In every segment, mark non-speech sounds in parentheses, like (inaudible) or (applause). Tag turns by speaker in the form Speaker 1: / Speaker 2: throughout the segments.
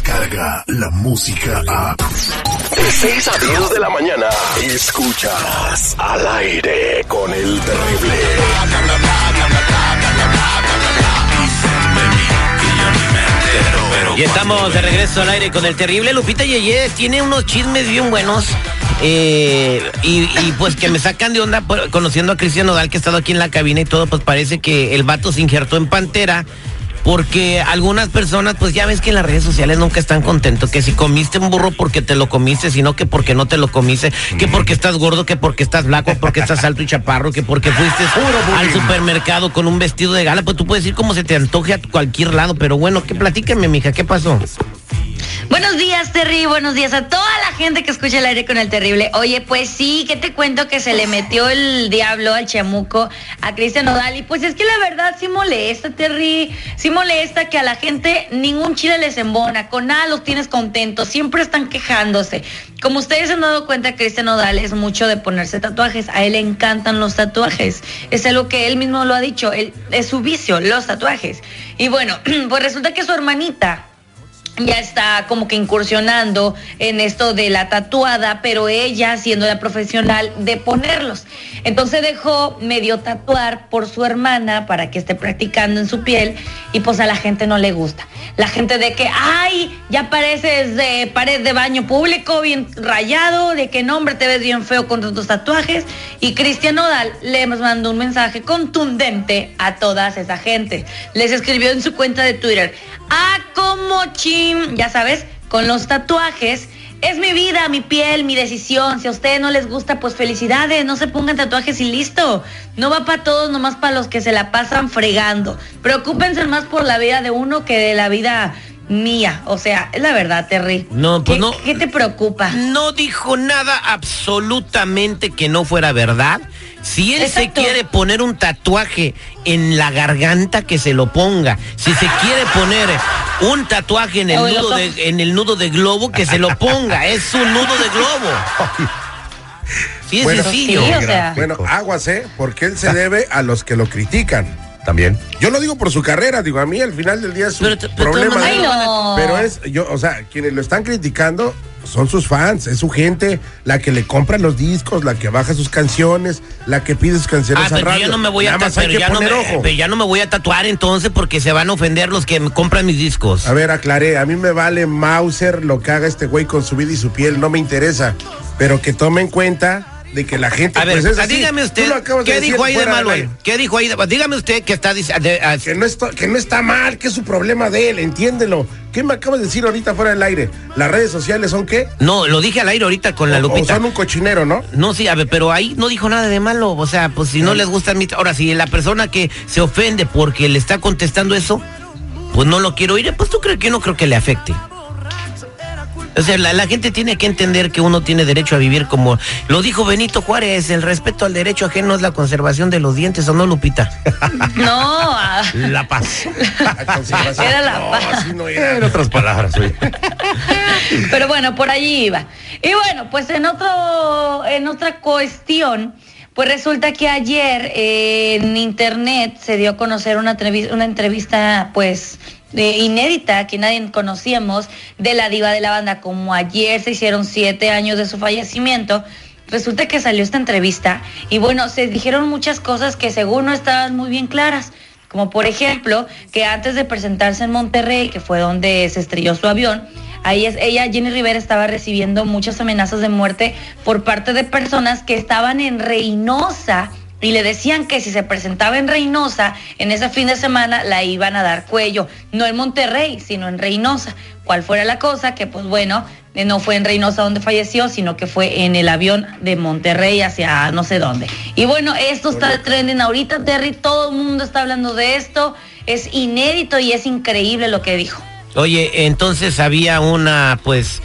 Speaker 1: llega la música a...
Speaker 2: De 6 a 10 de la mañana, escuchas al aire con el terrible.
Speaker 3: Y estamos de regreso al aire con el terrible Lupita Yeye. Tiene unos chismes bien buenos. eh, y, y, pues que me sacan de onda por- conociendo a Cristian Nodal que ha estado aquí en la cabina y todo, pues parece que el vato se injertó en Pantera. Porque algunas personas, pues ya ves que en las redes sociales nunca están contentos, que si comiste un burro porque te lo comiste, sino que porque no te lo comiste, que porque estás gordo, que porque estás blanco, porque estás alto y chaparro, que porque fuiste (laughs) al supermercado con un vestido de gala, pues tú puedes ir como se te antoje a cualquier lado, pero bueno, que platícame, mija, ¿qué pasó?
Speaker 4: Buenos días, Terry. Buenos días a toda la gente que escucha el aire con el terrible. Oye, pues sí, que te cuento que se le metió el diablo al chamuco a Cristian Nodal. Y pues es que la verdad sí molesta, Terry. Sí molesta que a la gente ningún chile les embona. Con nada los tienes contentos. Siempre están quejándose. Como ustedes se han dado cuenta, Cristian Nodal es mucho de ponerse tatuajes. A él le encantan los tatuajes. Es algo que él mismo lo ha dicho. Él, es su vicio, los tatuajes. Y bueno, (clears throat) pues resulta que su hermanita ya está como que incursionando en esto de la tatuada, pero ella siendo la profesional de ponerlos. Entonces dejó medio tatuar por su hermana para que esté practicando en su piel y pues a la gente no le gusta. La gente de que, ay, ya pareces de pared de baño público, bien rayado, de que no, hombre, te ves bien feo con tus tatuajes. Y Cristian Nodal le mandó un mensaje contundente a todas esa gente. Les escribió en su cuenta de Twitter, ah, como chim, ya sabes, con los tatuajes. Es mi vida, mi piel, mi decisión. Si a ustedes no les gusta, pues felicidades. No se pongan tatuajes y listo. No va para todos, nomás para los que se la pasan fregando. Preocúpense más por la vida de uno que de la vida mía. O sea, es la verdad, Terry.
Speaker 3: No, pues
Speaker 4: ¿Qué,
Speaker 3: no.
Speaker 4: ¿Qué te preocupa?
Speaker 3: No dijo nada absolutamente que no fuera verdad. Si él
Speaker 4: Exacto.
Speaker 3: se quiere poner un tatuaje en la garganta, que se lo ponga. Si se quiere poner un tatuaje en el, nudo de, en el nudo de globo, que se lo (laughs) ponga. Es un nudo de globo. Sí, es
Speaker 5: Bueno,
Speaker 3: sencillo.
Speaker 4: sí, o sea.
Speaker 5: Bueno, aguas, ¿eh? Porque él se debe a los que lo critican.
Speaker 6: También.
Speaker 5: Yo lo digo por su carrera, digo, a mí al final del día es
Speaker 3: Pero pero
Speaker 5: problema.
Speaker 4: no.
Speaker 5: Pero es, yo, o sea, quienes lo están criticando son sus fans, es su gente, la que le compra los discos, la que baja sus canciones, la que pide sus canciones
Speaker 3: Ah,
Speaker 5: a
Speaker 3: pero
Speaker 5: radio.
Speaker 3: yo no me voy a tatuar, ya no, me- ya no me voy a tatuar entonces porque se van a ofender los que me compran mis discos.
Speaker 5: A ver, aclaré, a mí me vale Mauser lo que haga este güey con su vida y su piel, no me interesa. Pero que tome en cuenta de que la gente.
Speaker 3: A ver,
Speaker 5: pues es así.
Speaker 3: dígame usted, ¿qué dijo ahí de malo? ¿Qué dijo ahí? de- Dígame usted que está diciendo...
Speaker 5: Que no, está, que no está mal, que es su problema de él, entiéndelo. ¿Qué me acabas de decir ahorita fuera del aire? ¿Las redes sociales son qué?
Speaker 3: No, lo dije al aire ahorita con la
Speaker 5: O- o
Speaker 3: Lupita.
Speaker 5: son un cochinero, ¿no?
Speaker 3: No, sí, a ver, pero ahí no dijo nada de malo. O sea, pues si no les gusta mi... Ahora, si la persona que se ofende porque le está contestando eso, pues no lo quiero oír, pues tú crees que yo no creo que le afecte. O sea, la, la gente tiene que entender que uno tiene derecho a vivir como lo dijo Benito Juárez, el respeto al derecho ajeno es la conservación de los dientes, ¿o no, Lupita? (laughs)
Speaker 4: No, ah,
Speaker 3: La paz.
Speaker 5: La conservación.
Speaker 4: Era la
Speaker 5: no,
Speaker 4: paz.
Speaker 5: así no era.
Speaker 6: En otras palabras, oye. (laughs)
Speaker 4: Pero bueno, por allí iba. Y bueno, pues en otro, en otra cuestión, pues resulta que ayer eh, en internet se dio a conocer una entrevista, una entrevista pues inédita que nadie conocíamos de la diva de la banda. Como ayer se hicieron siete años de su fallecimiento. Resulta que salió esta entrevista y bueno, se dijeron muchas cosas que según no estaban muy bien claras. Como por ejemplo, que antes de presentarse en Monterrey, que fue donde se estrelló su avión, ahí es, ella, Jenny Rivera, estaba recibiendo muchas amenazas de muerte por parte de personas que estaban en Reynosa y le decían que si se presentaba en Reynosa en ese fin de semana la iban a dar cuello, no en Monterrey, sino en Reynosa. Cual fuera la cosa, que pues bueno, eh, no fue en Reynosa donde falleció, sino que fue en el avión de Monterrey hacia no sé dónde. Y bueno, esto está trending ahorita, Terry, todo el mundo está hablando de esto, es inédito y es increíble lo que dijo.
Speaker 3: Oye, entonces había una, pues,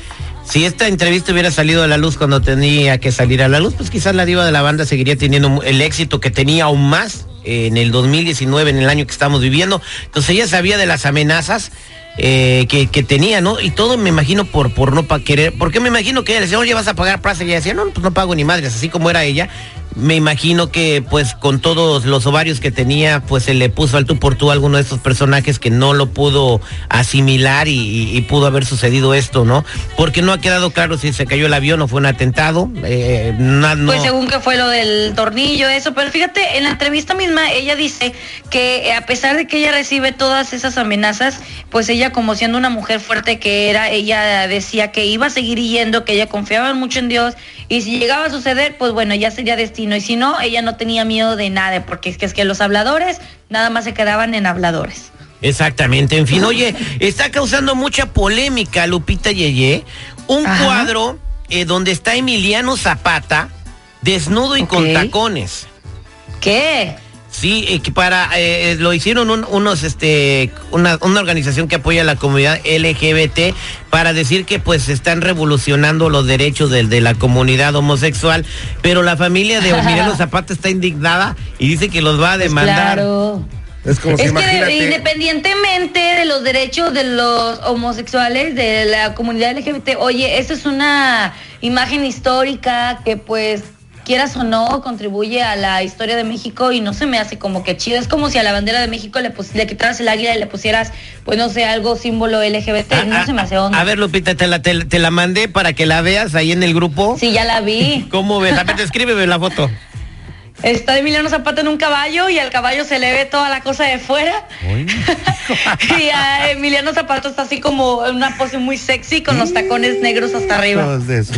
Speaker 3: si esta entrevista hubiera salido a la luz cuando tenía que salir a la luz, pues quizás la diva de la banda seguiría teniendo el éxito que tenía aún más en el 2019, en el año que estamos viviendo. Entonces ella sabía de las amenazas eh, que, que tenía, ¿no? Y todo me imagino por, por no pa querer, porque me imagino que ella le decía, oye, vas a pagar plaza, y ella decía, no, pues no pago ni madres, así como era ella. Me imagino que pues con todos los ovarios que tenía, pues se le puso al tú por tú a alguno de estos personajes que no lo pudo asimilar y, pudo haber sucedido esto, ¿no? Porque no ha quedado claro si se cayó el avión o fue un atentado. Eh,
Speaker 4: Pues según que fue lo del tornillo, eso, pero fíjate, en la entrevista misma ella dice que a pesar de que ella recibe todas esas amenazas, pues ella como siendo una mujer fuerte que era, ella decía que iba a seguir yendo, que ella confiaba mucho en Dios y si llegaba a suceder, pues bueno, ya sería destino. Y si no, ella no tenía miedo de nada, porque es que, es que los habladores nada más se quedaban en habladores.
Speaker 3: Exactamente, en fin, (laughs) oye, está causando mucha polémica Lupita Yeye, un cuadro eh, donde está Emiliano Zapata desnudo y con tacones.
Speaker 4: ¿Qué?
Speaker 3: Sí, eh, para eh, lo hicieron unos este una, una, organización que apoya a la comunidad LGBT para decir que pues están revolucionando los derechos de, de la comunidad homosexual, pero la familia de Emiliano (laughs) Zapata está indignada y dice que los va a pues demandar.
Speaker 4: claro. Es como es que independientemente de los derechos de los homosexuales, de la comunidad LGBT, oye, esa es una imagen histórica que pues quieras o no, contribuye a la historia de México y no se me hace como que chido. Es como si a la bandera de México le, le quitaras el águila y le pusieras, pues no sé, algo símbolo LGBT. Ah, no ah, se me hace onda.
Speaker 3: A ver, Lupita, te la, te, la mandé para que la veas ahí en el grupo.
Speaker 4: Sí, ya la vi. (laughs)
Speaker 3: ¿Cómo ves? A ver, escríbeme la foto.
Speaker 4: Está Emiliano Zapata en un caballo y al caballo se le ve toda la cosa de fuera. (laughs) y a Emiliano Zapata está así como en una pose muy sexy con los tacones negros hasta arriba.
Speaker 5: De eso.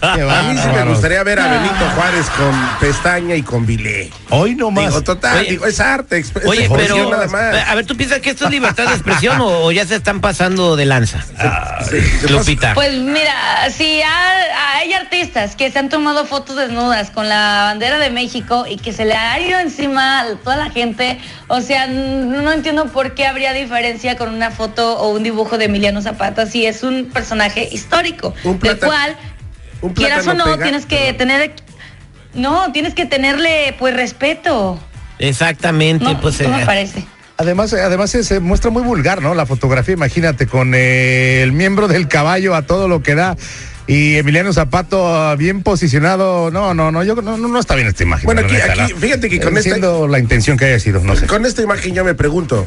Speaker 5: a mí sí me gustaría ver a Benito Juárez con pestaña y con bilé.
Speaker 3: Hoy no más.
Speaker 5: Digo, total, digo, es arte, es
Speaker 3: Oye, pero nada más. a ver, ¿tú piensas que esto es libertad de expresión o, ya se están pasando de lanza?
Speaker 4: Ah, Lupita. Pues mira, si hay artistas que se han tomado fotos desnudas con la bandera de México y que se le ha ido encima a toda la gente. O sea, no entiendo por qué habría diferencia con una foto o un dibujo de Emiliano Zapata si es un personaje histórico, del cual, quieras o no, tienes que tener, no, tienes que tenerle pues respeto.
Speaker 3: Exactamente, pues
Speaker 4: me eh, parece.
Speaker 5: Además, además se muestra muy vulgar, ¿no? La fotografía, imagínate, con el miembro del caballo a todo lo que da. Y Emiliano Zapato bien posicionado. No, no, no, yo no, no está bien esta imagen. Bueno, aquí, aquí fíjate que con esta la intención que haya sido, no sé. Con esta imagen yo me pregunto,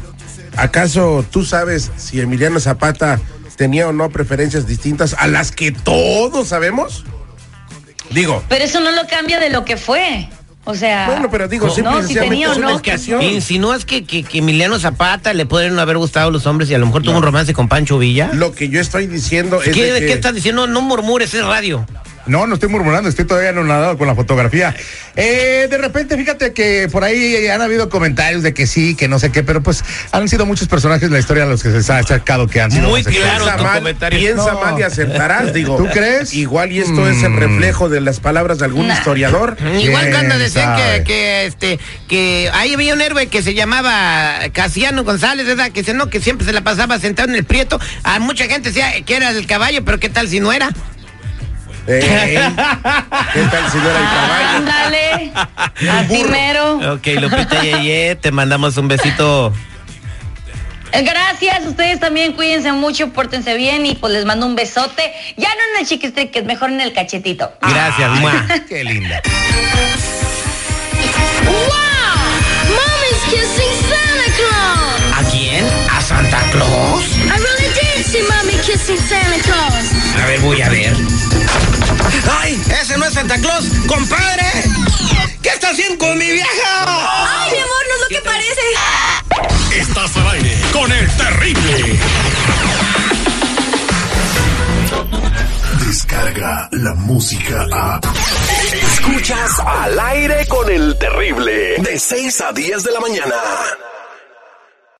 Speaker 5: ¿acaso tú sabes si Emiliano Zapata tenía o no preferencias distintas a las que todos sabemos? Digo.
Speaker 4: Pero eso no lo cambia de lo que fue. O sea,
Speaker 5: bueno, pero digo, no, si tenía o
Speaker 3: no. ¿Insinúas que, que, que, Emiliano Zapata le pueden haber gustado los hombres y a lo mejor tuvo un romance con Pancho Villa?
Speaker 5: Lo que yo estoy diciendo es.
Speaker 3: ¿Qué, ¿qué estás diciendo? No murmures, es radio.
Speaker 5: No, no estoy murmurando, estoy todavía anonadado con la fotografía. Eh, de repente, fíjate que por ahí han habido comentarios de que sí, que no sé qué, pero pues han sido muchos personajes en la historia a los que se ha sacado que han sido.
Speaker 3: Muy claro,
Speaker 5: piensa mal, piensa mal y acertarás, digo. ¿Tú crees? Igual y esto es el mm. reflejo de las palabras de algún historiador.
Speaker 3: Igual cuando decían que, que, este, que ahí había un héroe que se llamaba Casiano González, ¿verdad? Que, no, que siempre se la pasaba sentado en el prieto. A mucha gente decía que era el caballo, pero ¿qué tal si no era?
Speaker 5: ¿Qué tal, señora caballo?
Speaker 4: Ándale, así mero.
Speaker 3: Ok, Lupita Yeye, te mandamos un besito.
Speaker 4: Gracias, ustedes también cuídense mucho, pórtense bien y pues les mando un besote. Ya no en el chiquiste, que es mejor en el cachetito.
Speaker 3: Gracias,
Speaker 5: ah. Qué linda.
Speaker 6: ¡Wow! Mommy's kissing Santa Claus.
Speaker 3: ¿A quién? ¿A Santa Claus?
Speaker 6: I really did see Mommy kissing Santa Claus.
Speaker 3: A ver, voy a ver. ¡Ay! ¡Ese no es Santa Claus! ¡Compadre! ¿Qué está haciendo con mi vieja?
Speaker 6: ¡Ay, mi amor, no es lo que parece!
Speaker 2: Estás al aire con el terrible. Descarga la música a. Escuchas al aire con el terrible. De 6 a 10 de la mañana.